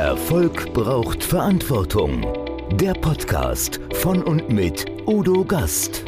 Erfolg braucht Verantwortung. Der Podcast von und mit Udo Gast.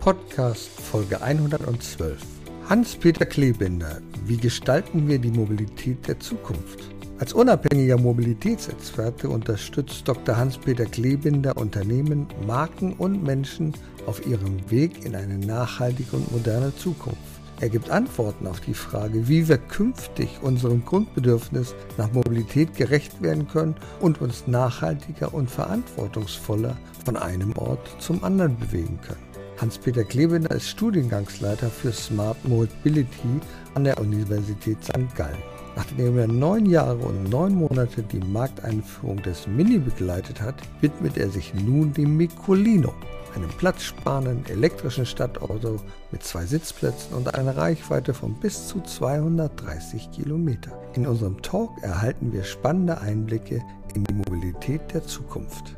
Podcast Folge 112. Hans-Peter Klebinder. Wie gestalten wir die Mobilität der Zukunft? Als unabhängiger Mobilitätsexperte unterstützt Dr. Hans-Peter Klebinder Unternehmen, Marken und Menschen auf ihrem Weg in eine nachhaltige und moderne Zukunft. Er gibt Antworten auf die Frage, wie wir künftig unserem Grundbedürfnis nach Mobilität gerecht werden können und uns nachhaltiger und verantwortungsvoller von einem Ort zum anderen bewegen können. Hans-Peter Klebinder ist Studiengangsleiter für Smart Mobility an der Universität St. Gallen. Nachdem er neun Jahre und neun Monate die Markteinführung des Mini begleitet hat, widmet er sich nun dem Micolino, einem platzsparenden elektrischen Stadtauto mit zwei Sitzplätzen und einer Reichweite von bis zu 230 Kilometer. In unserem Talk erhalten wir spannende Einblicke in die Mobilität der Zukunft.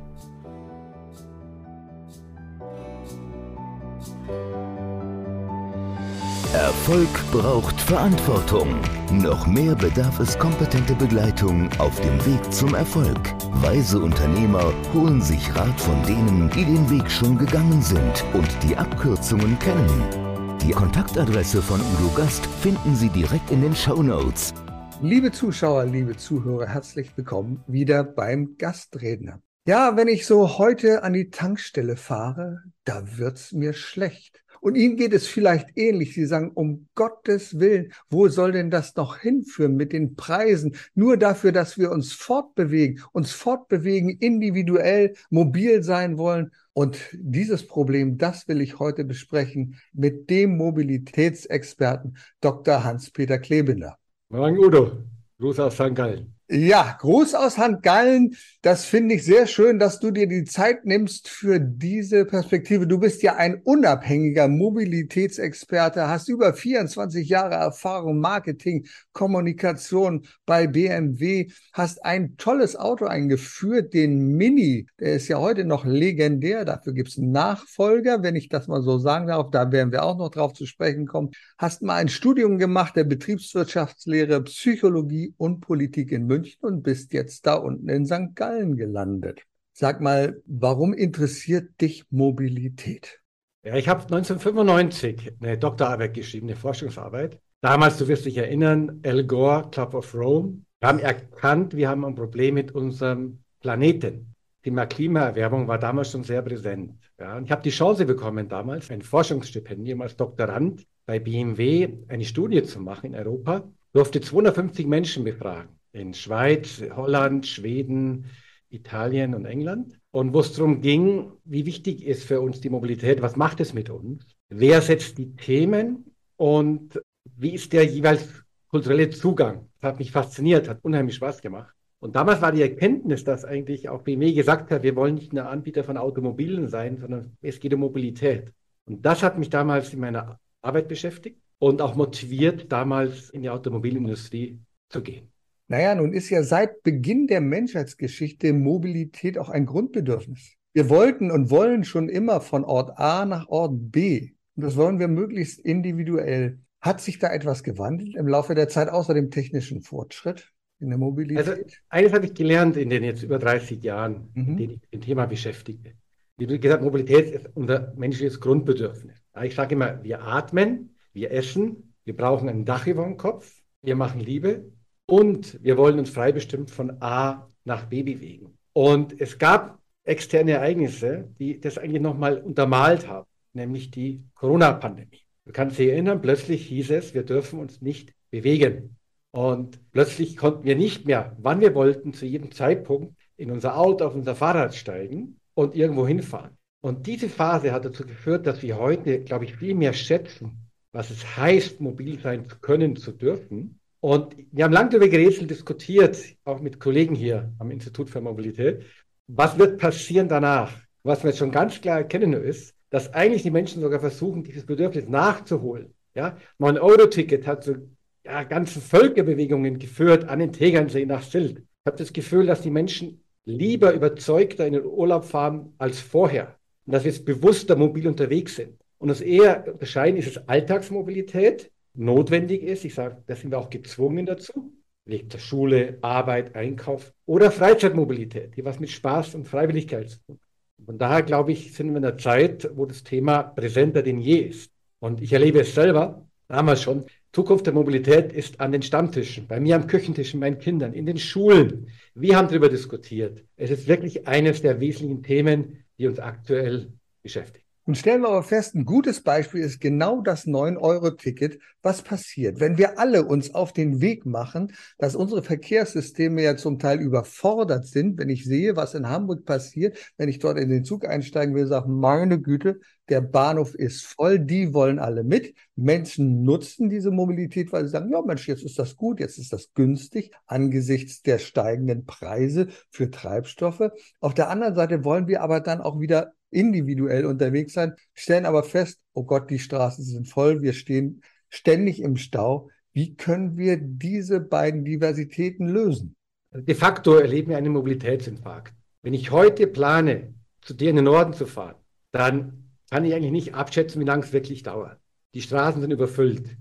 Erfolg braucht Verantwortung. Noch mehr bedarf es kompetente Begleitung auf dem Weg zum Erfolg. Weise Unternehmer holen sich Rat von denen, die den Weg schon gegangen sind und die Abkürzungen kennen. Die Kontaktadresse von Udo Gast finden Sie direkt in den Show Notes. Liebe Zuschauer, liebe Zuhörer, herzlich willkommen wieder beim Gastredner. Ja, wenn ich so heute an die Tankstelle fahre, da wird's mir schlecht. Und Ihnen geht es vielleicht ähnlich. Sie sagen, um Gottes Willen, wo soll denn das noch hinführen mit den Preisen? Nur dafür, dass wir uns fortbewegen, uns fortbewegen, individuell, mobil sein wollen. Und dieses Problem, das will ich heute besprechen mit dem Mobilitätsexperten Dr. Hans-Peter Klebinder. Morgen, Udo. Gruß aus St. Gallen. Ja, Gruß aus St. Gallen. Das finde ich sehr schön, dass du dir die Zeit nimmst für diese Perspektive. Du bist ja ein unabhängiger Mobilitätsexperte, hast über 24 Jahre Erfahrung Marketing, Kommunikation bei BMW, hast ein tolles Auto eingeführt, den Mini. Der ist ja heute noch legendär. Dafür gibt es Nachfolger, wenn ich das mal so sagen darf. Da werden wir auch noch drauf zu sprechen kommen. Hast mal ein Studium gemacht der Betriebswirtschaftslehre, Psychologie und Politik in München. München und bist jetzt da unten in St. Gallen gelandet. Sag mal, warum interessiert dich Mobilität? Ja, ich habe 1995 eine Doktorarbeit geschrieben, eine Forschungsarbeit. Damals, du wirst dich erinnern, Al Gore, Club of Rome. Wir haben erkannt, wir haben ein Problem mit unserem Planeten. Thema Klimaerwärmung war damals schon sehr präsent. Ja, und ich habe die Chance bekommen, damals ein Forschungsstipendium als Doktorand bei BMW eine Studie zu machen in Europa. Durfte 250 Menschen befragen in Schweiz, Holland, Schweden, Italien und England. Und wo es darum ging, wie wichtig ist für uns die Mobilität, was macht es mit uns, wer setzt die Themen und wie ist der jeweils kulturelle Zugang. Das hat mich fasziniert, hat unheimlich Spaß gemacht. Und damals war die Erkenntnis, dass eigentlich auch BMW gesagt hat, wir wollen nicht nur Anbieter von Automobilen sein, sondern es geht um Mobilität. Und das hat mich damals in meiner Arbeit beschäftigt und auch motiviert, damals in die Automobilindustrie zu gehen. Naja, nun ist ja seit Beginn der Menschheitsgeschichte Mobilität auch ein Grundbedürfnis. Wir wollten und wollen schon immer von Ort A nach Ort B. Und das wollen wir möglichst individuell. Hat sich da etwas gewandelt im Laufe der Zeit außer dem technischen Fortschritt in der Mobilität? Also eines habe ich gelernt in den jetzt über 30 Jahren, mhm. in denen ich mit dem Thema beschäftige. Wie gesagt Mobilität ist unser menschliches Grundbedürfnis. Ich sage immer, wir atmen, wir essen, wir brauchen ein Dach über dem Kopf, wir machen Liebe, und wir wollen uns freibestimmt von A nach B bewegen. Und es gab externe Ereignisse, die das eigentlich nochmal untermalt haben, nämlich die Corona-Pandemie. Du kannst dich erinnern, plötzlich hieß es, wir dürfen uns nicht bewegen. Und plötzlich konnten wir nicht mehr, wann wir wollten, zu jedem Zeitpunkt in unser Auto, auf unser Fahrrad steigen und irgendwo hinfahren. Und diese Phase hat dazu geführt, dass wir heute, glaube ich, viel mehr schätzen, was es heißt, mobil sein zu können, zu dürfen und wir haben lange darüber gerätselt, diskutiert, auch mit Kollegen hier am Institut für Mobilität. Was wird passieren danach? Was wir jetzt schon ganz klar erkennen ist, dass eigentlich die Menschen sogar versuchen, dieses Bedürfnis nachzuholen. Ja, mein Euro-Ticket hat so ja, ganze Völkerbewegungen geführt an den Tegernsee nach Sylt. Ich habe das Gefühl, dass die Menschen lieber überzeugter in den Urlaub fahren als vorher und dass wir jetzt bewusster mobil unterwegs sind. und uns eher unterscheiden, ist es Alltagsmobilität, notwendig ist, ich sage, da sind wir auch gezwungen dazu, Weg zur Schule, Arbeit, Einkauf oder Freizeitmobilität, die was mit Spaß und Freiwilligkeit zu tun. Von daher glaube ich, sind wir in einer Zeit, wo das Thema präsenter denn je ist. Und ich erlebe es selber, damals schon, Zukunft der Mobilität ist an den Stammtischen, bei mir am Küchentisch mit meinen Kindern, in den Schulen. Wir haben darüber diskutiert. Es ist wirklich eines der wesentlichen Themen, die uns aktuell beschäftigen. Und stellen wir aber fest, ein gutes Beispiel ist genau das 9-Euro-Ticket. Was passiert, wenn wir alle uns auf den Weg machen, dass unsere Verkehrssysteme ja zum Teil überfordert sind? Wenn ich sehe, was in Hamburg passiert, wenn ich dort in den Zug einsteigen will, sage, meine Güte, der Bahnhof ist voll, die wollen alle mit. Menschen nutzen diese Mobilität, weil sie sagen, ja Mensch, jetzt ist das gut, jetzt ist das günstig angesichts der steigenden Preise für Treibstoffe. Auf der anderen Seite wollen wir aber dann auch wieder individuell unterwegs sein, stellen aber fest, oh Gott, die Straßen sind voll, wir stehen ständig im Stau. Wie können wir diese beiden Diversitäten lösen? De facto erleben wir einen Mobilitätsinfarkt. Wenn ich heute plane, zu dir in den Norden zu fahren, dann kann ich eigentlich nicht abschätzen, wie lange es wirklich dauert. Die Straßen sind überfüllt.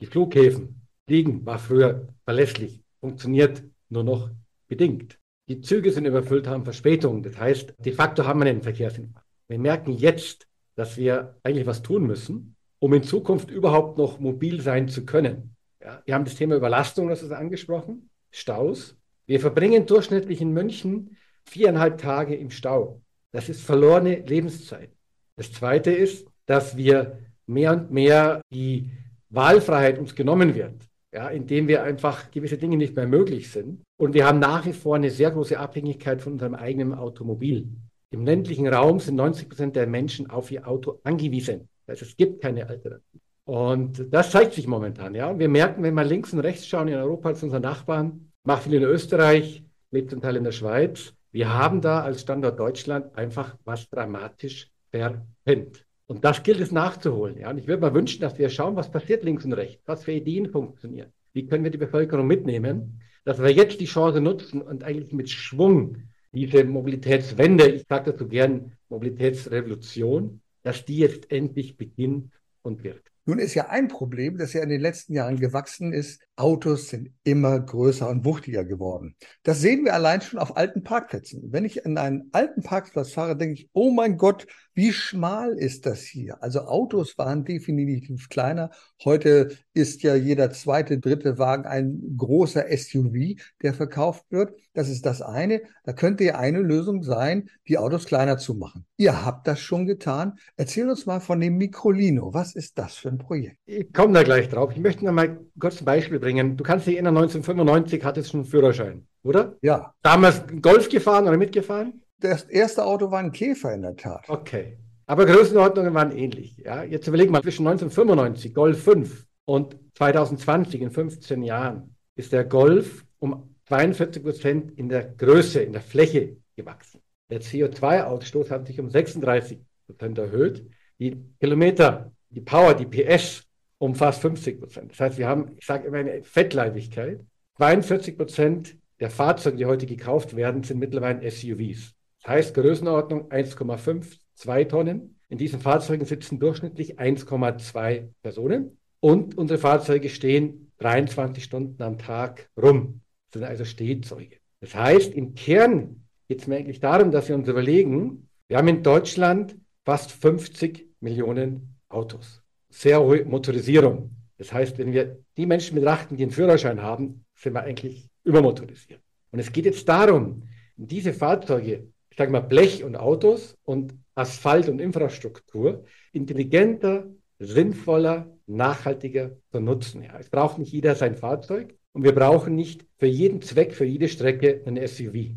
Die Flughäfen, Fliegen war früher verlässlich, funktioniert nur noch bedingt. Die Züge sind überfüllt, haben Verspätungen. Das heißt, de facto haben wir einen Verkehrsinfarkt. Wir merken jetzt, dass wir eigentlich was tun müssen, um in Zukunft überhaupt noch mobil sein zu können. Ja, wir haben das Thema Überlastung, das ist angesprochen, Staus. Wir verbringen durchschnittlich in München viereinhalb Tage im Stau. Das ist verlorene Lebenszeit. Das Zweite ist, dass wir mehr und mehr die Wahlfreiheit uns genommen wird, ja, indem wir einfach gewisse Dinge nicht mehr möglich sind. Und wir haben nach wie vor eine sehr große Abhängigkeit von unserem eigenen Automobil. Im ländlichen Raum sind 90 Prozent der Menschen auf ihr Auto angewiesen. Das heißt, es gibt keine Alternative. Und das zeigt sich momentan. Ja. Und wir merken, wenn wir links und rechts schauen in Europa als unsere Nachbarn, macht viel in Österreich, lebt zum Teil in der Schweiz. Wir haben da als Standort Deutschland einfach was dramatisch verpennt. Und das gilt es nachzuholen. Ja. Und ich würde mir wünschen, dass wir schauen, was passiert links und rechts, was für Ideen funktionieren. Wie können wir die Bevölkerung mitnehmen, dass wir jetzt die Chance nutzen und eigentlich mit Schwung diese Mobilitätswende, ich sage dazu gern Mobilitätsrevolution, dass die jetzt endlich beginnt und wirkt. Nun ist ja ein Problem, das ja in den letzten Jahren gewachsen ist, Autos sind immer größer und wuchtiger geworden. Das sehen wir allein schon auf alten Parkplätzen. Wenn ich in einen alten Parkplatz fahre, denke ich, oh mein Gott, wie schmal ist das hier? Also Autos waren definitiv kleiner. Heute ist ja jeder zweite, dritte Wagen ein großer SUV, der verkauft wird. Das ist das eine. Da könnte ja eine Lösung sein, die Autos kleiner zu machen. Ihr habt das schon getan. Erzähl uns mal von dem Microlino. Was ist das für ein Projekt? Ich komme da gleich drauf. Ich möchte noch mal kurz ein Beispiel bringen. Du kannst dich erinnern, 1995 hattest du einen Führerschein, oder? Ja. Damals Golf gefahren oder mitgefahren? Das erste Auto war ein Käfer in der Tat. Okay. Aber Größenordnungen waren ähnlich. Ja? Jetzt überlegen wir mal, zwischen 1995, Golf 5 und 2020, in 15 Jahren, ist der Golf um 42 Prozent in der Größe, in der Fläche gewachsen. Der CO2-Ausstoß hat sich um 36 Prozent erhöht. Die Kilometer, die Power, die PS um fast 50 Prozent. Das heißt, wir haben, ich sage immer, eine Fettleibigkeit. 42 Prozent der Fahrzeuge, die heute gekauft werden, sind mittlerweile SUVs. Das heißt, Größenordnung 1,5, 2 Tonnen. In diesen Fahrzeugen sitzen durchschnittlich 1,2 Personen. Und unsere Fahrzeuge stehen 23 Stunden am Tag rum. Das sind also Stehzeuge. Das heißt, im Kern geht es mir eigentlich darum, dass wir uns überlegen, wir haben in Deutschland fast 50 Millionen Autos. Sehr hohe Motorisierung. Das heißt, wenn wir die Menschen betrachten, die einen Führerschein haben, sind wir eigentlich übermotorisiert. Und es geht jetzt darum, diese Fahrzeuge, ich sage mal Blech und Autos und Asphalt und Infrastruktur, intelligenter, sinnvoller, nachhaltiger zu nutzen. Ja, es braucht nicht jeder sein Fahrzeug und wir brauchen nicht für jeden Zweck, für jede Strecke ein SUV.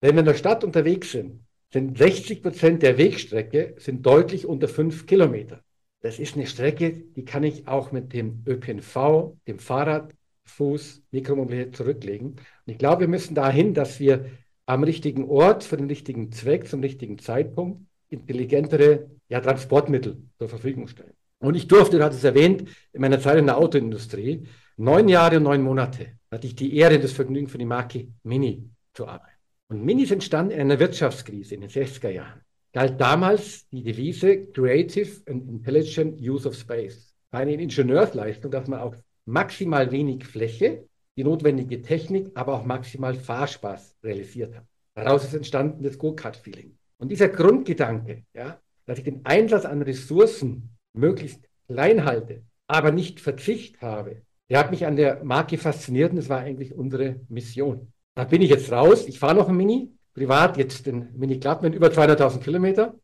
Wenn wir in der Stadt unterwegs sind, sind 60 Prozent der Wegstrecke sind deutlich unter fünf Kilometer. Das ist eine Strecke, die kann ich auch mit dem ÖPNV, dem Fahrrad, Fuß, Mikromobilität zurücklegen. Und ich glaube, wir müssen dahin, dass wir am richtigen Ort, für den richtigen Zweck, zum richtigen Zeitpunkt intelligentere ja, Transportmittel zur Verfügung stellen. Und ich durfte, du hattest es erwähnt, in meiner Zeit in der Autoindustrie, neun Jahre und neun Monate hatte ich die Ehre, das Vergnügen für die Marke Mini zu arbeiten. Und Mini ist entstanden in einer Wirtschaftskrise in den 60er Jahren. Galt damals die Devise Creative and Intelligent Use of Space. Eine Ingenieursleistung, dass man auf maximal wenig Fläche die notwendige Technik, aber auch maximal Fahrspaß realisiert hat. Daraus ist entstanden das Go-Kart-Feeling. Und dieser Grundgedanke, ja, dass ich den Einsatz an Ressourcen möglichst klein halte, aber nicht Verzicht habe, der hat mich an der Marke fasziniert und das war eigentlich unsere Mission. Da bin ich jetzt raus. Ich fahre noch ein Mini, privat jetzt den Mini Clubman, über 200.000 Kilometer,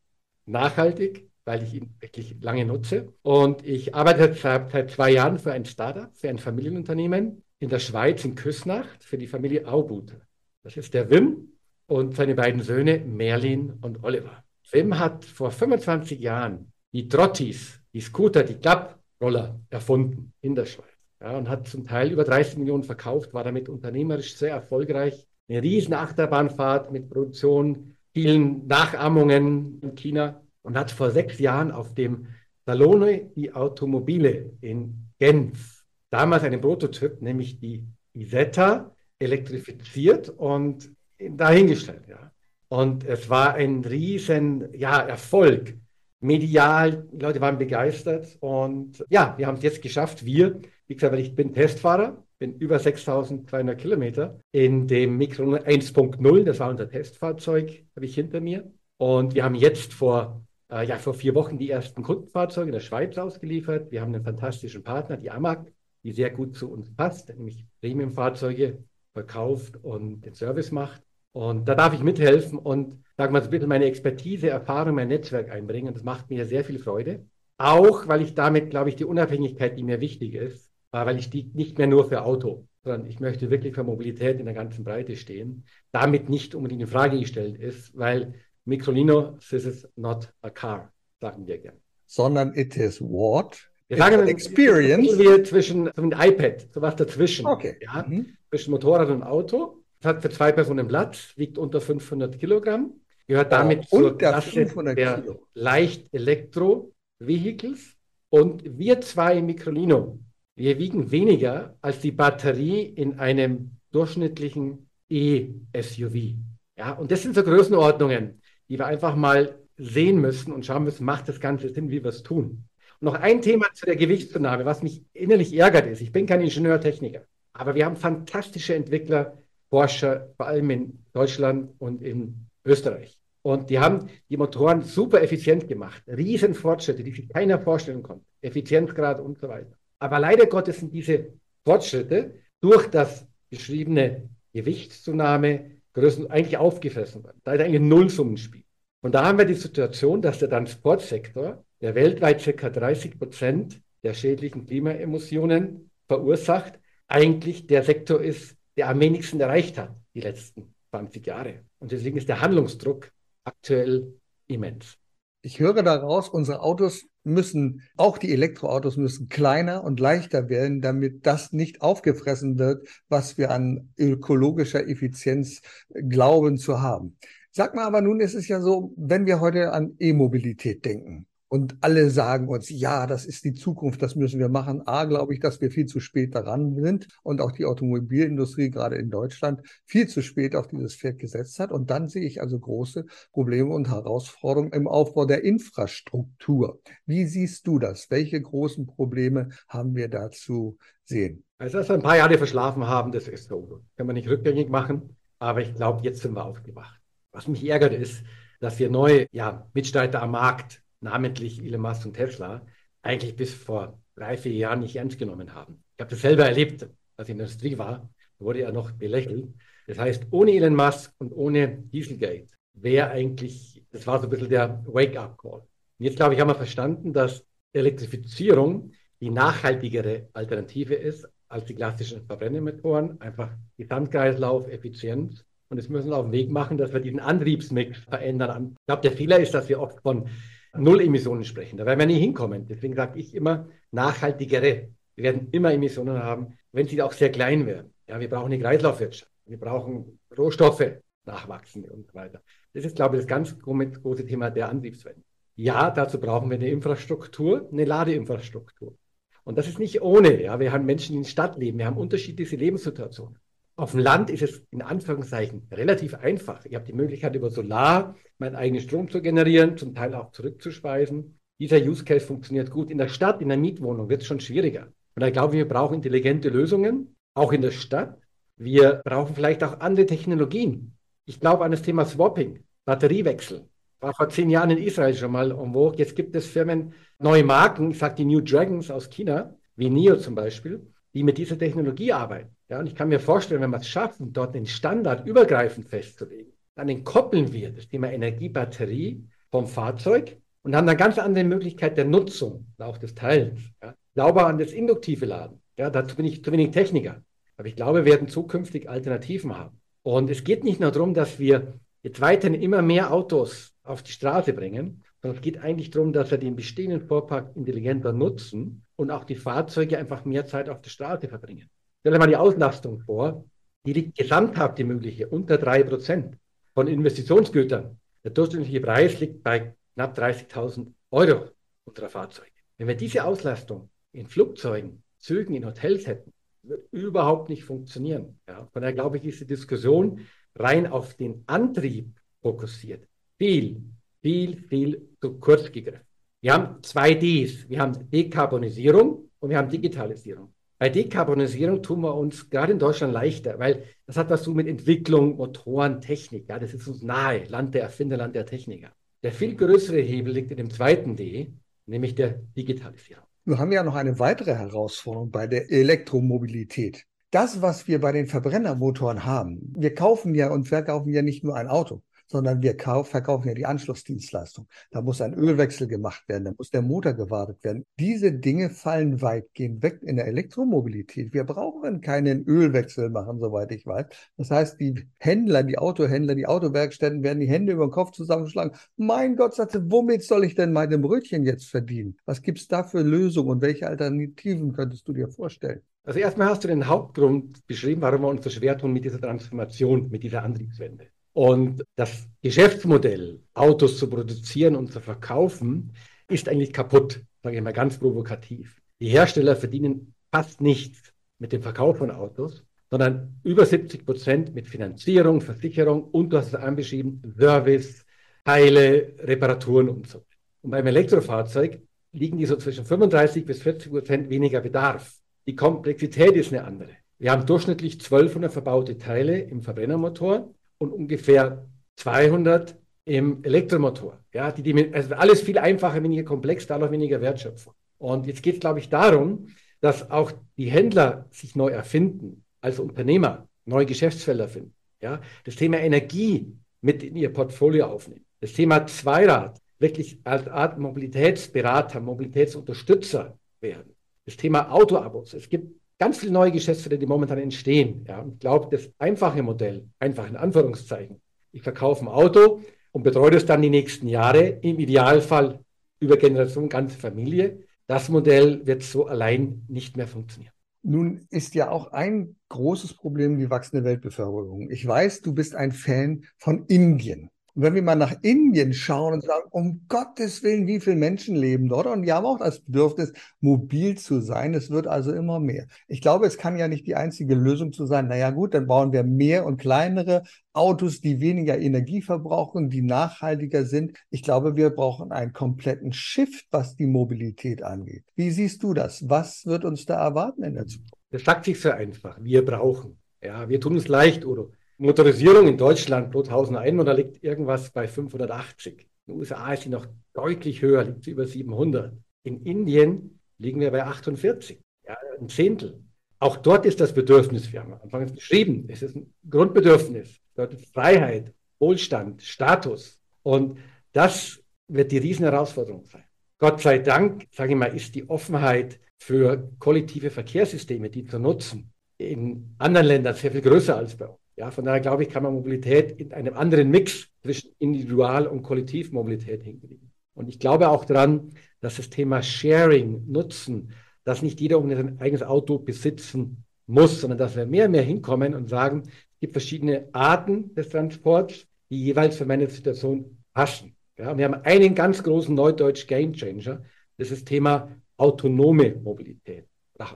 nachhaltig, weil ich ihn wirklich lange nutze. Und ich arbeite seit, seit zwei Jahren für ein Startup, für ein Familienunternehmen in der Schweiz, in Küsnacht, für die Familie Aubut. Das ist der Wim und seine beiden Söhne Merlin und Oliver. Wim hat vor 25 Jahren die Trottis, die Scooter, die Klapproller erfunden in der Schweiz. Ja, und hat zum Teil über 30 Millionen verkauft, war damit unternehmerisch sehr erfolgreich. Eine riesen Achterbahnfahrt mit Produktion, vielen Nachahmungen in China und hat vor sechs Jahren auf dem Salone di Automobile in Genf damals einen Prototyp, nämlich die Isetta, elektrifiziert und dahingestellt. Ja. Und es war ein riesen ja, Erfolg. Medial, die Leute waren begeistert und ja, wir haben es jetzt geschafft. Wir, wie gesagt, weil ich bin Testfahrer, bin über 6200 Kilometer in dem Mikro 1.0, das war unser Testfahrzeug, habe ich hinter mir. Und wir haben jetzt vor äh, ja, vor vier Wochen die ersten Kundenfahrzeuge in der Schweiz ausgeliefert. Wir haben einen fantastischen Partner, die AMAG, die sehr gut zu uns passt, nämlich Premium-Fahrzeuge verkauft und den Service macht. Und da darf ich mithelfen und sagen wir so ein bisschen meine Expertise, Erfahrung, mein Netzwerk einbringen. Das macht mir sehr viel Freude. Auch, weil ich damit, glaube ich, die Unabhängigkeit, die mir wichtig ist, weil ich die nicht mehr nur für Auto, sondern ich möchte wirklich für Mobilität in der ganzen Breite stehen, damit nicht unbedingt in Frage gestellt ist, weil Microlino, this is not a car, sagen wir gerne. Sondern it is what? Wir sagen Experience. Wir zwischen ein iPad, sowas dazwischen. Okay. Ja, mhm. Zwischen Motorrad und Auto. Es hat für zwei Personen Platz, wiegt unter 500 Kilogramm, gehört damit oh, zur Klasse der leicht Elektro-Vehicles. Und wir zwei Microlino, wir wiegen weniger als die Batterie in einem durchschnittlichen E-SUV. Ja, und das sind so Größenordnungen die wir einfach mal sehen müssen und schauen müssen, macht das Ganze Sinn, wie wir es tun. Und noch ein Thema zu der Gewichtszunahme, was mich innerlich ärgert ist. Ich bin kein Ingenieurtechniker, aber wir haben fantastische Entwickler, Forscher, vor allem in Deutschland und in Österreich. Und die haben die Motoren super effizient gemacht. Riesen Fortschritte, die sich keiner vorstellen konnte. Effizienzgrad und so weiter. Aber leider Gottes sind diese Fortschritte durch das beschriebene Gewichtszunahme Größen eigentlich aufgefressen werden. Da ist eigentlich ein Nullsummenspiel. Und da haben wir die Situation, dass der Transportsektor, der weltweit ca. 30 Prozent der schädlichen Klimaemissionen verursacht, eigentlich der Sektor ist, der am wenigsten erreicht hat die letzten 20 Jahre. Und deswegen ist der Handlungsdruck aktuell immens. Ich höre daraus, unsere Autos müssen, auch die Elektroautos müssen kleiner und leichter werden, damit das nicht aufgefressen wird, was wir an ökologischer Effizienz glauben zu haben. Sag mal aber nun, ist es ja so, wenn wir heute an E-Mobilität denken, und alle sagen uns, ja, das ist die Zukunft, das müssen wir machen. A, glaube ich, dass wir viel zu spät daran sind und auch die Automobilindustrie gerade in Deutschland viel zu spät auf dieses Pferd gesetzt hat. Und dann sehe ich also große Probleme und Herausforderungen im Aufbau der Infrastruktur. Wie siehst du das? Welche großen Probleme haben wir da zu sehen? Also, dass wir ein paar Jahre verschlafen haben, das ist so. Kann man nicht rückgängig machen. Aber ich glaube, jetzt sind wir aufgewacht. Was mich ärgert ist, dass wir neue ja, Mitstreiter am Markt namentlich Elon Musk und Tesla, eigentlich bis vor drei, vier Jahren nicht ernst genommen haben. Ich habe das selber erlebt, als ich in der Industrie war, da wurde er noch belächelt. Das heißt, ohne Elon Musk und ohne Dieselgate wäre eigentlich, das war so ein bisschen der Wake-up-Call. Jetzt, glaube ich, haben wir verstanden, dass Elektrifizierung die nachhaltigere Alternative ist als die klassischen Verbrennermotoren. Einfach Gesamtkreislauf, Effizienz. Und jetzt müssen wir auf den Weg machen, dass wir diesen Antriebsmix verändern. Ich glaube, der Fehler ist, dass wir oft von Null-Emissionen sprechen. Da werden wir nie hinkommen. Deswegen sage ich immer, nachhaltigere. Wir werden immer Emissionen haben, wenn sie auch sehr klein werden. Ja, wir brauchen eine Kreislaufwirtschaft. Wir brauchen Rohstoffe nachwachsen und so weiter. Das ist, glaube ich, das ganz große Thema der Antriebswende. Ja, dazu brauchen wir eine Infrastruktur, eine Ladeinfrastruktur. Und das ist nicht ohne. Ja, wir haben Menschen, die in der Stadt leben. Wir haben unterschiedliche Lebenssituationen. Auf dem Land ist es in Anführungszeichen relativ einfach. Ich habe die Möglichkeit, über Solar meinen eigenen Strom zu generieren, zum Teil auch zurückzuspeisen. Dieser Use Case funktioniert gut. In der Stadt, in der Mietwohnung wird es schon schwieriger. Und da glaube ich, wir brauchen intelligente Lösungen, auch in der Stadt. Wir brauchen vielleicht auch andere Technologien. Ich glaube an das Thema Swapping, Batteriewechsel. War vor zehn Jahren in Israel schon mal en vogue. Jetzt gibt es Firmen, neue Marken, ich sage die New Dragons aus China, wie NIO zum Beispiel, die mit dieser Technologie arbeiten. Ja, und ich kann mir vorstellen, wenn wir es schaffen, dort den Standard übergreifend festzulegen, dann entkoppeln wir das Thema Energiebatterie vom Fahrzeug und haben eine ganz andere Möglichkeit der Nutzung, auch des Teilens. Ja. Glaube an das induktive Laden. Ja, dazu bin ich zu wenig Techniker. Aber ich glaube, wir werden zukünftig Alternativen haben. Und es geht nicht nur darum, dass wir jetzt weiterhin immer mehr Autos auf die Straße bringen, sondern es geht eigentlich darum, dass wir den bestehenden Fuhrpark intelligenter nutzen und auch die Fahrzeuge einfach mehr Zeit auf der Straße verbringen. Stell dir mal die Auslastung vor, die liegt gesamthaft die mögliche unter 3% von Investitionsgütern. Der durchschnittliche Preis liegt bei knapp 30.000 Euro unserer Fahrzeuge. Wenn wir diese Auslastung in Flugzeugen, Zügen, in Hotels hätten, wird überhaupt nicht funktionieren. Ja, von daher glaube ich, ist die Diskussion rein auf den Antrieb fokussiert. Viel, viel, viel zu kurz gegriffen. Wir haben zwei Ds. Wir haben Dekarbonisierung und wir haben Digitalisierung. Bei Dekarbonisierung tun wir uns gerade in Deutschland leichter, weil das hat was so mit Entwicklung, Motoren, Technik. Ja, das ist uns nahe, Land der Erfinder, Land der Techniker. Der viel größere Hebel liegt in dem zweiten D, nämlich der Digitalisierung. Wir haben ja noch eine weitere Herausforderung bei der Elektromobilität. Das, was wir bei den Verbrennermotoren haben, wir kaufen ja und verkaufen ja nicht nur ein Auto sondern wir verkaufen ja die Anschlussdienstleistung. Da muss ein Ölwechsel gemacht werden, da muss der Motor gewartet werden. Diese Dinge fallen weitgehend weg in der Elektromobilität. Wir brauchen keinen Ölwechsel machen, soweit ich weiß. Das heißt, die Händler, die Autohändler, die Autowerkstätten werden die Hände über den Kopf zusammenschlagen. Mein Gott, sagte, womit soll ich denn meine Brötchen jetzt verdienen? Was gibt es da für Lösungen und welche Alternativen könntest du dir vorstellen? Also erstmal hast du den Hauptgrund beschrieben, warum wir uns so schwer tun mit dieser Transformation, mit dieser Antriebswende. Und das Geschäftsmodell, Autos zu produzieren und zu verkaufen, ist eigentlich kaputt, sage ich mal ganz provokativ. Die Hersteller verdienen fast nichts mit dem Verkauf von Autos, sondern über 70 Prozent mit Finanzierung, Versicherung und, du hast es anbeschrieben, Service, Teile, Reparaturen und so. Und beim Elektrofahrzeug liegen die so zwischen 35 bis 40 Prozent weniger Bedarf. Die Komplexität ist eine andere. Wir haben durchschnittlich 1200 verbaute Teile im Verbrennermotor und ungefähr 200 im Elektromotor. Ja, die, die, also alles viel einfacher, weniger komplex, dadurch weniger Wertschöpfung. Und jetzt geht es, glaube ich, darum, dass auch die Händler sich neu erfinden, als Unternehmer neue Geschäftsfelder finden. Ja, das Thema Energie mit in ihr Portfolio aufnehmen. Das Thema Zweirad wirklich als Art Mobilitätsberater, Mobilitätsunterstützer werden. Das Thema Autoabos. Es gibt ganz viele neue Geschäftsfelder, die momentan entstehen. Ja, ich glaube, das einfache Modell, einfach in Anführungszeichen, ich verkaufe ein Auto und betreue das dann die nächsten Jahre, im Idealfall über Generation, ganze Familie. Das Modell wird so allein nicht mehr funktionieren. Nun ist ja auch ein großes Problem die wachsende Weltbevölkerung. Ich weiß, du bist ein Fan von Indien. Und wenn wir mal nach Indien schauen und sagen, um Gottes Willen, wie viele Menschen leben dort? Und die haben auch das Bedürfnis, mobil zu sein. Es wird also immer mehr. Ich glaube, es kann ja nicht die einzige Lösung zu sein. Naja, gut, dann bauen wir mehr und kleinere Autos, die weniger Energie verbrauchen, die nachhaltiger sind. Ich glaube, wir brauchen einen kompletten Shift, was die Mobilität angeht. Wie siehst du das? Was wird uns da erwarten in der Zukunft? Das sagt sich so einfach. Wir brauchen. Ja, wir tun es leicht, Udo. Motorisierung in Deutschland pro 1000 Einwohner liegt irgendwas bei 580. In den USA ist sie noch deutlich höher, liegt sie über 700. In Indien liegen wir bei 48, ja, ein Zehntel. Auch dort ist das Bedürfnis, wir haben am Anfang beschrieben, es ist ein Grundbedürfnis. Dort ist Freiheit, Wohlstand, Status. Und das wird die Riesenherausforderung sein. Gott sei Dank, sage ich mal, ist die Offenheit für kollektive Verkehrssysteme, die zu nutzen, in anderen Ländern sehr viel größer als bei uns. Ja, von daher glaube ich, kann man Mobilität in einem anderen Mix zwischen Individual- und Kollektivmobilität hinkriegen. Und ich glaube auch daran, dass das Thema Sharing, Nutzen, dass nicht jeder um sein eigenes Auto besitzen muss, sondern dass wir mehr und mehr hinkommen und sagen, es gibt verschiedene Arten des Transports, die jeweils für meine Situation passen. Ja, wir haben einen ganz großen neudeutsch Game Changer, das ist das Thema autonome Mobilität,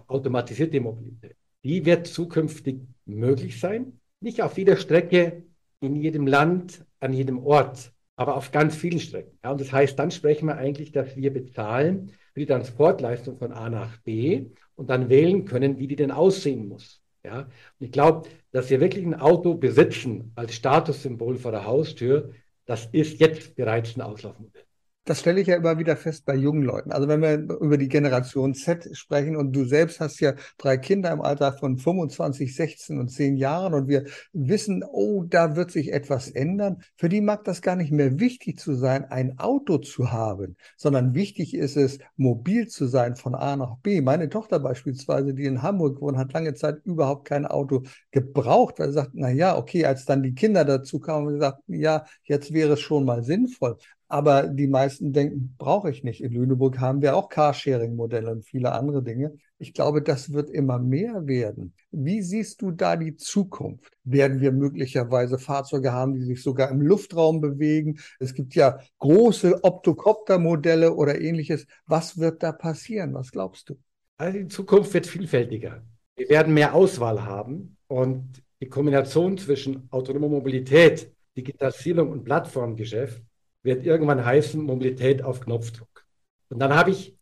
automatisierte Mobilität. Die wird zukünftig möglich sein. Nicht auf jeder Strecke, in jedem Land, an jedem Ort, aber auf ganz vielen Strecken. Ja, und das heißt, dann sprechen wir eigentlich, dass wir bezahlen für die Transportleistung von A nach B und dann wählen können, wie die denn aussehen muss. Ja, und ich glaube, dass wir wirklich ein Auto besitzen als Statussymbol vor der Haustür, das ist jetzt bereits ein Auslaufmodell. Das stelle ich ja immer wieder fest bei jungen Leuten. Also wenn wir über die Generation Z sprechen und du selbst hast ja drei Kinder im Alter von 25, 16 und 10 Jahren und wir wissen, oh, da wird sich etwas ändern. Für die mag das gar nicht mehr wichtig zu sein, ein Auto zu haben, sondern wichtig ist es, mobil zu sein von A nach B. Meine Tochter beispielsweise, die in Hamburg wohnt, hat lange Zeit überhaupt kein Auto gebraucht, weil sie sagt, na ja, okay, als dann die Kinder dazu kamen und gesagt, ja, jetzt wäre es schon mal sinnvoll. Aber die meisten denken, brauche ich nicht. In Lüneburg haben wir auch Carsharing-Modelle und viele andere Dinge. Ich glaube, das wird immer mehr werden. Wie siehst du da die Zukunft? Werden wir möglicherweise Fahrzeuge haben, die sich sogar im Luftraum bewegen? Es gibt ja große Optokopter-Modelle oder ähnliches. Was wird da passieren? Was glaubst du? Also die Zukunft wird vielfältiger. Wir werden mehr Auswahl haben und die Kombination zwischen autonomer Mobilität, Digitalisierung und Plattformgeschäft wird irgendwann heißen Mobilität auf Knopfdruck. Und dann habe ich,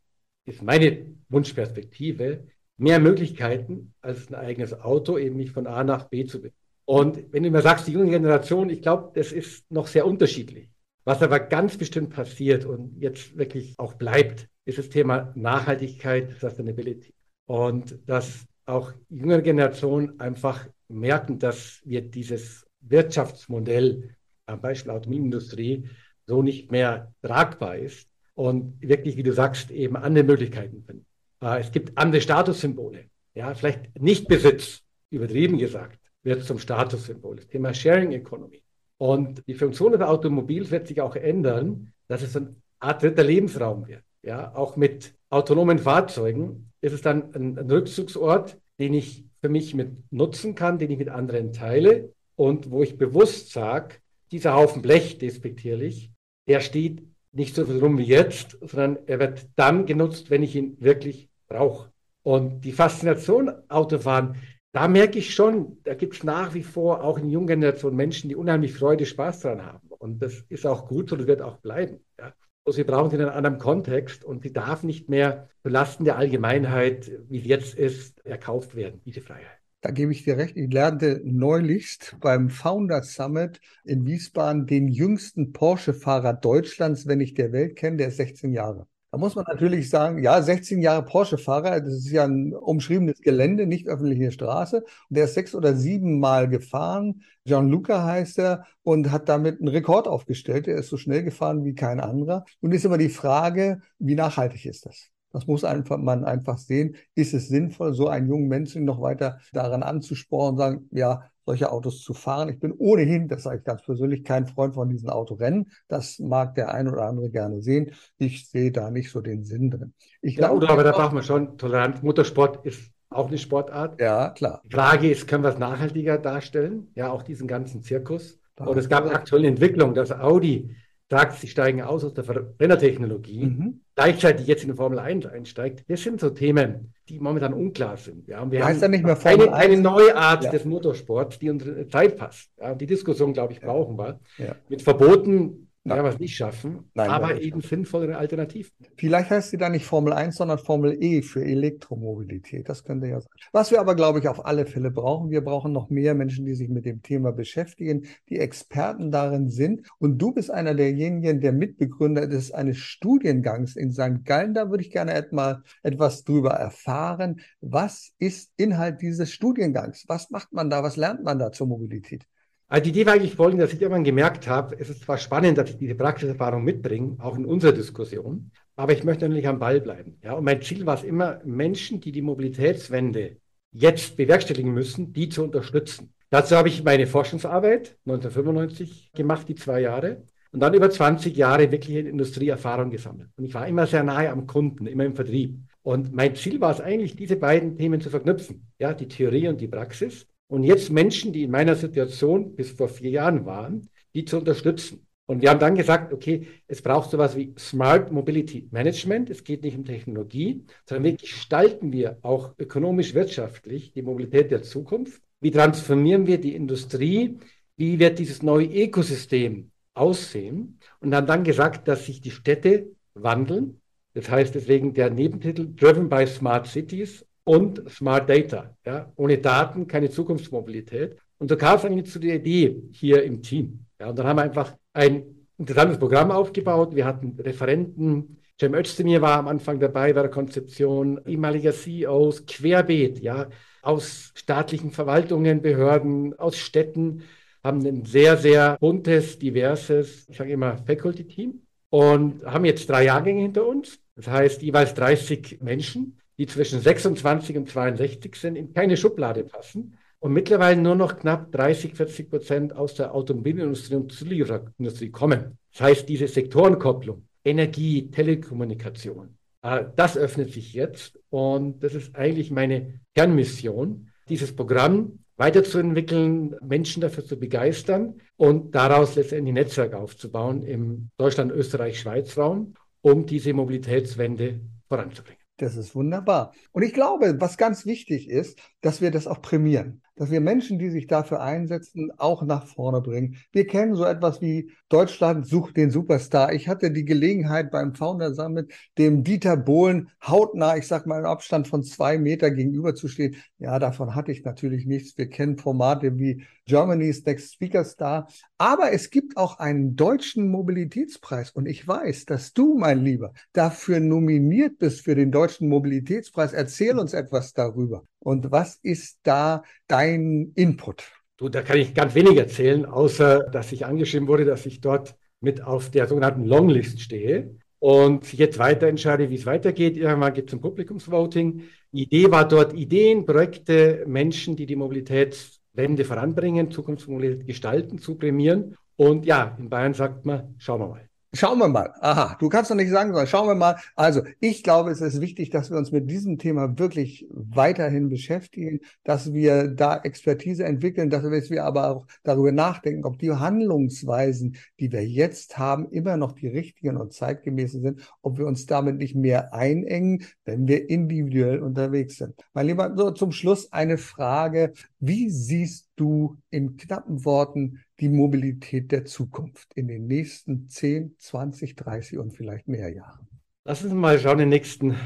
ist meine Wunschperspektive, mehr Möglichkeiten als ein eigenes Auto, eben mich von A nach B zu bewegen. Und wenn du mir sagst, die junge Generation, ich glaube, das ist noch sehr unterschiedlich. Was aber ganz bestimmt passiert und jetzt wirklich auch bleibt, ist das Thema Nachhaltigkeit, Sustainability. Und dass auch jüngere Generationen einfach merken, dass wir dieses Wirtschaftsmodell, am Beispiel Automobilindustrie, so nicht mehr tragbar ist und wirklich, wie du sagst, eben andere Möglichkeiten finden. Äh, es gibt andere Statussymbole. Ja, vielleicht nicht Besitz, übertrieben gesagt, wird zum Statussymbol. Das Thema Sharing Economy. Und die Funktion des Automobils wird sich auch ändern, dass es eine Art dritter Lebensraum wird. Ja, auch mit autonomen Fahrzeugen ist es dann ein, ein Rückzugsort, den ich für mich mit nutzen kann, den ich mit anderen teile und wo ich bewusst sage, dieser Haufen Blech, despektierlich, der steht nicht so rum wie jetzt, sondern er wird dann genutzt, wenn ich ihn wirklich brauche. Und die Faszination Autofahren, da merke ich schon, da gibt es nach wie vor auch in jungen Generationen Menschen, die unheimlich Freude, Spaß daran haben. Und das ist auch gut das wird auch bleiben. Ja. Also wir brauchen sie in einem anderen Kontext und sie darf nicht mehr zulasten der Allgemeinheit, wie es jetzt ist, erkauft werden, diese Freiheit. Da gebe ich dir recht. Ich lernte neulichst beim Founder Summit in Wiesbaden den jüngsten Porsche-Fahrer Deutschlands, wenn ich der Welt kenne, der ist 16 Jahre. Da muss man natürlich sagen, ja, 16 Jahre Porsche-Fahrer, das ist ja ein umschriebenes Gelände, nicht öffentliche Straße. Und der ist sechs oder sieben Mal gefahren. Gianluca heißt er und hat damit einen Rekord aufgestellt. Er ist so schnell gefahren wie kein anderer. Nun ist immer die Frage, wie nachhaltig ist das? Das muss einfach, man einfach sehen. Ist es sinnvoll, so einen jungen Menschen noch weiter daran anzusporen, sagen, ja, solche Autos zu fahren. Ich bin ohnehin, das sage ich ganz persönlich, kein Freund von diesen Autorennen. Das mag der ein oder andere gerne sehen. Ich sehe da nicht so den Sinn drin. Ich ja, glaube, aber da braucht man schon tolerant. Motorsport ist auch eine Sportart. Ja, klar. Die Frage ist, können wir es nachhaltiger darstellen? Ja, auch diesen ganzen Zirkus. Und es gab eine aktuelle Entwicklung, dass Audi sagt, sie steigen aus aus der Verbrennertechnologie, mhm. Gleichzeitig jetzt in die Formel 1 einsteigt. Das sind so Themen, die momentan unklar sind. Ja, wir heißt haben nicht mehr Formel eine, eine neue Art ja. des Motorsports, die unsere Zeit passt. Ja, die Diskussion, glaube ich, brauchen wir. Ja. Mit Verboten Nein. wir es nicht schaffen, Nein, aber eben schaffen. sinnvollere Alternativen. Vielleicht heißt sie dann nicht Formel 1, sondern Formel E für Elektromobilität. Das könnte ja sein. Was wir aber, glaube ich, auf alle Fälle brauchen, wir brauchen noch mehr Menschen, die sich mit dem Thema beschäftigen, die Experten darin sind. Und du bist einer derjenigen, der Mitbegründer des eines Studiengangs in St. Gallen. Da würde ich gerne etwa etwas drüber erfahren. Was ist Inhalt dieses Studiengangs? Was macht man da? Was lernt man da zur Mobilität? Also die Idee war eigentlich folgende, dass ich irgendwann gemerkt habe, es ist zwar spannend, dass ich diese Praxiserfahrung mitbringe, auch in unserer Diskussion, aber ich möchte natürlich am Ball bleiben. Ja? Und mein Ziel war es immer, Menschen, die die Mobilitätswende jetzt bewerkstelligen müssen, die zu unterstützen. Dazu habe ich meine Forschungsarbeit 1995 gemacht, die zwei Jahre, und dann über 20 Jahre wirkliche Industrieerfahrung gesammelt. Und ich war immer sehr nahe am Kunden, immer im Vertrieb. Und mein Ziel war es eigentlich, diese beiden Themen zu verknüpfen, ja, die Theorie und die Praxis. Und jetzt Menschen, die in meiner Situation bis vor vier Jahren waren, die zu unterstützen. Und wir haben dann gesagt, okay, es braucht sowas wie Smart Mobility Management. Es geht nicht um Technologie, sondern wie gestalten wir auch ökonomisch, wirtschaftlich die Mobilität der Zukunft. wie transformieren wir die Industrie, wie wird dieses neue Ökosystem aussehen und haben dann gesagt, dass sich die Städte wandeln. Das heißt deswegen der Nebentitel Driven by Smart Cities und Smart Data. Ja? Ohne Daten keine Zukunftsmobilität. Und so kam es eigentlich zu der Idee hier im Team. Ja? Und dann haben wir einfach ein interessantes Programm aufgebaut. Wir hatten Referenten. Cem Özdemir war am Anfang dabei bei der Konzeption, ehemaliger CEOs, querbeet, ja, aus staatlichen Verwaltungen, Behörden, aus Städten, haben ein sehr, sehr buntes, diverses, ich sage immer Faculty-Team und haben jetzt drei Jahrgänge hinter uns. Das heißt, jeweils 30 Menschen, die zwischen 26 und 62 sind, in keine Schublade passen und mittlerweile nur noch knapp 30, 40 Prozent aus der Automobilindustrie und Zulieferindustrie kommen. Das heißt, diese Sektorenkopplung, Energie, Telekommunikation, äh, das öffnet sich jetzt und das ist eigentlich meine Kernmission, dieses Programm weiterzuentwickeln, Menschen dafür zu begeistern und daraus letztendlich Netzwerk aufzubauen im Deutschland-Österreich-Schweiz-Raum, um diese Mobilitätswende voranzubringen. Das ist wunderbar. Und ich glaube, was ganz wichtig ist, dass wir das auch prämieren dass wir Menschen, die sich dafür einsetzen, auch nach vorne bringen. Wir kennen so etwas wie Deutschland sucht den Superstar. Ich hatte die Gelegenheit beim Founder Summit dem Dieter Bohlen hautnah, ich sag mal im Abstand von zwei Meter gegenüberzustehen. Ja, davon hatte ich natürlich nichts. Wir kennen Formate wie Germany's Next Speaker Star. Aber es gibt auch einen deutschen Mobilitätspreis. Und ich weiß, dass du, mein Lieber, dafür nominiert bist für den deutschen Mobilitätspreis. Erzähl uns etwas darüber. Und was ist da dein Input? Du, da kann ich ganz wenig erzählen, außer dass ich angeschrieben wurde, dass ich dort mit auf der sogenannten Longlist stehe und jetzt weiter entscheide, wie es weitergeht. Irgendwann gibt es ein Publikumsvoting. Die Idee war dort Ideen, Projekte, Menschen, die die Mobilitätswende voranbringen, Zukunftsmobilität gestalten, zu prämieren. Und ja, in Bayern sagt man, schauen wir mal. Schauen wir mal. Aha, du kannst doch nicht sagen, sondern schauen wir mal. Also, ich glaube, es ist wichtig, dass wir uns mit diesem Thema wirklich weiterhin beschäftigen, dass wir da Expertise entwickeln, dass wir aber auch darüber nachdenken, ob die Handlungsweisen, die wir jetzt haben, immer noch die richtigen und zeitgemäßen sind, ob wir uns damit nicht mehr einengen, wenn wir individuell unterwegs sind. Mein Lieber, so zum Schluss eine Frage. Wie siehst du in knappen Worten die Mobilität der Zukunft in den nächsten 10, 20, 30 und vielleicht mehr Jahren? Lass uns mal schauen, in den nächsten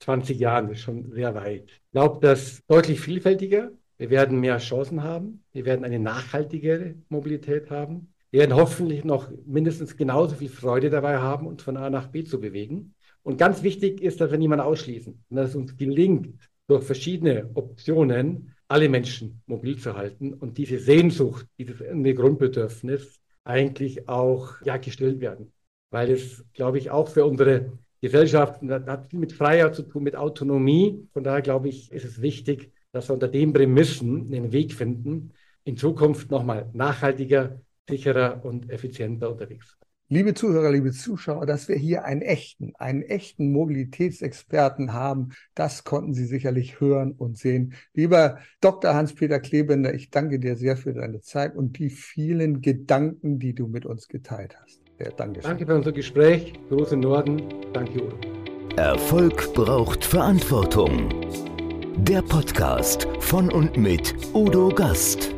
20 Jahren, ist schon sehr weit. Ich glaube, dass deutlich vielfältiger. Wir werden mehr Chancen haben. Wir werden eine nachhaltigere Mobilität haben. Wir werden hoffentlich noch mindestens genauso viel Freude dabei haben, uns von A nach B zu bewegen. Und ganz wichtig ist, dass wir niemanden ausschließen und dass es uns gelingt, durch verschiedene Optionen alle Menschen mobil zu halten und diese Sehnsucht, dieses Grundbedürfnis eigentlich auch ja, gestillt werden. Weil es, glaube ich, auch für unsere Gesellschaft hat viel mit Freiheit zu tun, mit Autonomie. Von daher, glaube ich, ist es wichtig, dass wir unter den Prämissen einen Weg finden, in Zukunft nochmal nachhaltiger, sicherer und effizienter unterwegs sind. Liebe Zuhörer, liebe Zuschauer, dass wir hier einen echten, einen echten Mobilitätsexperten haben, das konnten Sie sicherlich hören und sehen. Lieber Dr. Hans-Peter Klebender, ich danke dir sehr für deine Zeit und die vielen Gedanken, die du mit uns geteilt hast. Sehr danke. Danke für unser Gespräch. Große Norden. Danke, Udo. Erfolg braucht Verantwortung. Der Podcast von und mit Udo Gast.